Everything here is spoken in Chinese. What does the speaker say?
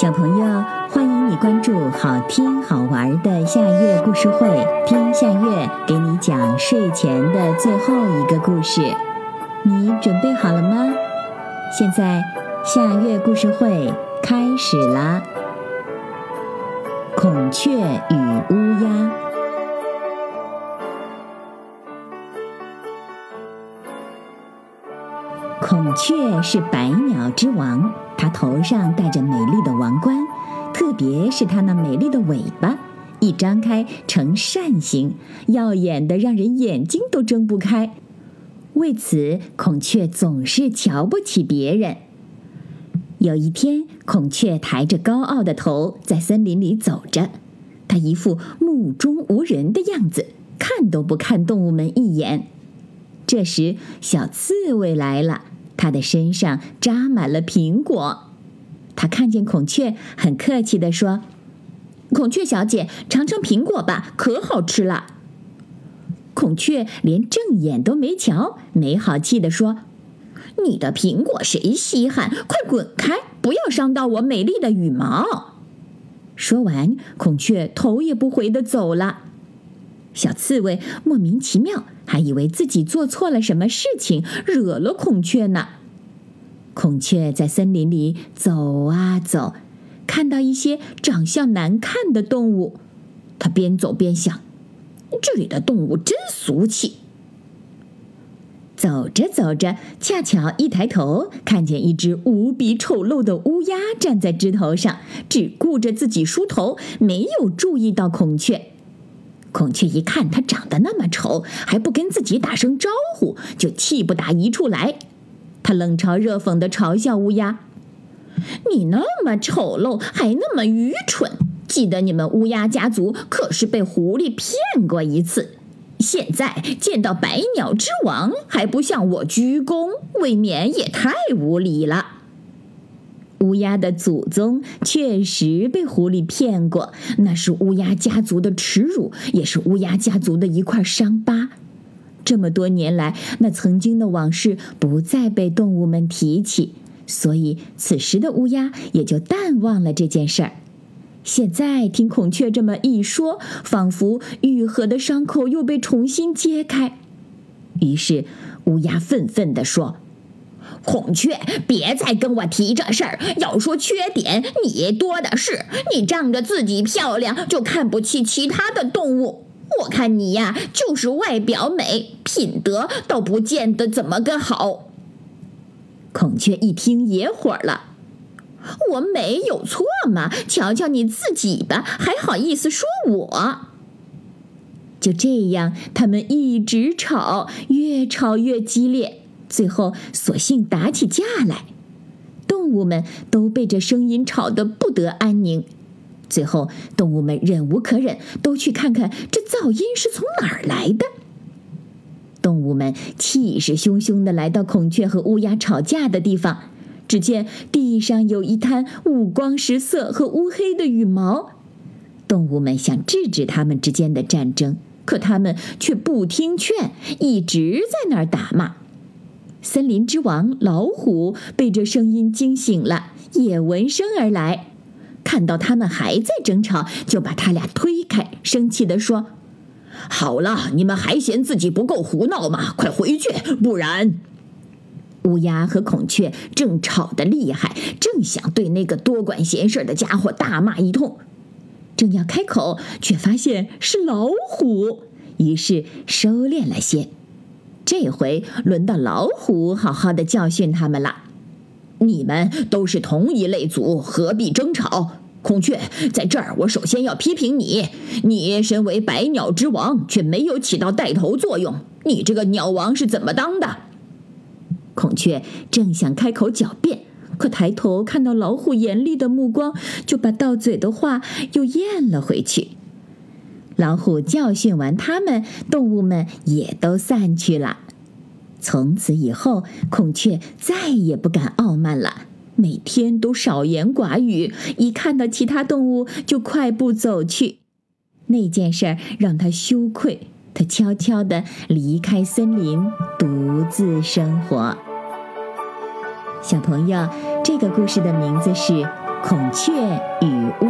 小朋友，欢迎你关注好听好玩的夏月故事会，听夏月给你讲睡前的最后一个故事。你准备好了吗？现在夏月故事会开始啦！孔雀与乌鸦。孔雀是百鸟之王，它头上戴着美丽的王冠，特别是它那美丽的尾巴，一张开呈扇形，耀眼的让人眼睛都睁不开。为此，孔雀总是瞧不起别人。有一天，孔雀抬着高傲的头在森林里走着，它一副目中无人的样子，看都不看动物们一眼。这时，小刺猬来了。它的身上扎满了苹果。他看见孔雀，很客气地说：“孔雀小姐，尝尝苹果吧，可好吃了。”孔雀连正眼都没瞧，没好气地说：“你的苹果谁稀罕？快滚开，不要伤到我美丽的羽毛。”说完，孔雀头也不回地走了。小刺猬莫名其妙，还以为自己做错了什么事情，惹了孔雀呢。孔雀在森林里走啊走，看到一些长相难看的动物，它边走边想：这里的动物真俗气。走着走着，恰巧一抬头，看见一只无比丑陋的乌鸦站在枝头上，只顾着自己梳头，没有注意到孔雀。孔雀一看它长得那么丑，还不跟自己打声招呼，就气不打一处来。他冷嘲热讽地嘲笑乌鸦：“你那么丑陋，还那么愚蠢！记得你们乌鸦家族可是被狐狸骗过一次，现在见到百鸟之王还不向我鞠躬，未免也太无礼了。”乌鸦的祖宗确实被狐狸骗过，那是乌鸦家族的耻辱，也是乌鸦家族的一块伤疤。这么多年来，那曾经的往事不再被动物们提起，所以此时的乌鸦也就淡忘了这件事儿。现在听孔雀这么一说，仿佛愈合的伤口又被重新揭开。于是乌鸦愤愤地说。孔雀，别再跟我提这事儿。要说缺点，你多的是。你仗着自己漂亮，就看不起其他的动物。我看你呀，就是外表美，品德倒不见得怎么个好。孔雀一听也火了，我没有错嘛？瞧瞧你自己吧，还好意思说我？就这样，他们一直吵，越吵越激烈。最后，索性打起架来，动物们都被这声音吵得不得安宁。最后，动物们忍无可忍，都去看看这噪音是从哪儿来的。动物们气势汹汹地来到孔雀和乌鸦吵架的地方，只见地上有一滩五光十色和乌黑的羽毛。动物们想制止他们之间的战争，可他们却不听劝，一直在那儿打骂。森林之王老虎被这声音惊醒了，也闻声而来，看到他们还在争吵，就把他俩推开，生气地说：“好了，你们还嫌自己不够胡闹吗？快回去，不然……”乌鸦和孔雀正吵得厉害，正想对那个多管闲事的家伙大骂一通，正要开口，却发现是老虎，于是收敛了些。这回轮到老虎好好的教训他们了。你们都是同一类族，何必争吵？孔雀，在这儿，我首先要批评你。你身为百鸟之王，却没有起到带头作用。你这个鸟王是怎么当的？孔雀正想开口狡辩，可抬头看到老虎严厉的目光，就把到嘴的话又咽了回去。老虎教训完他们，动物们也都散去了。从此以后，孔雀再也不敢傲慢了，每天都少言寡语，一看到其他动物就快步走去。那件事让他羞愧，他悄悄地离开森林，独自生活。小朋友，这个故事的名字是《孔雀与乌，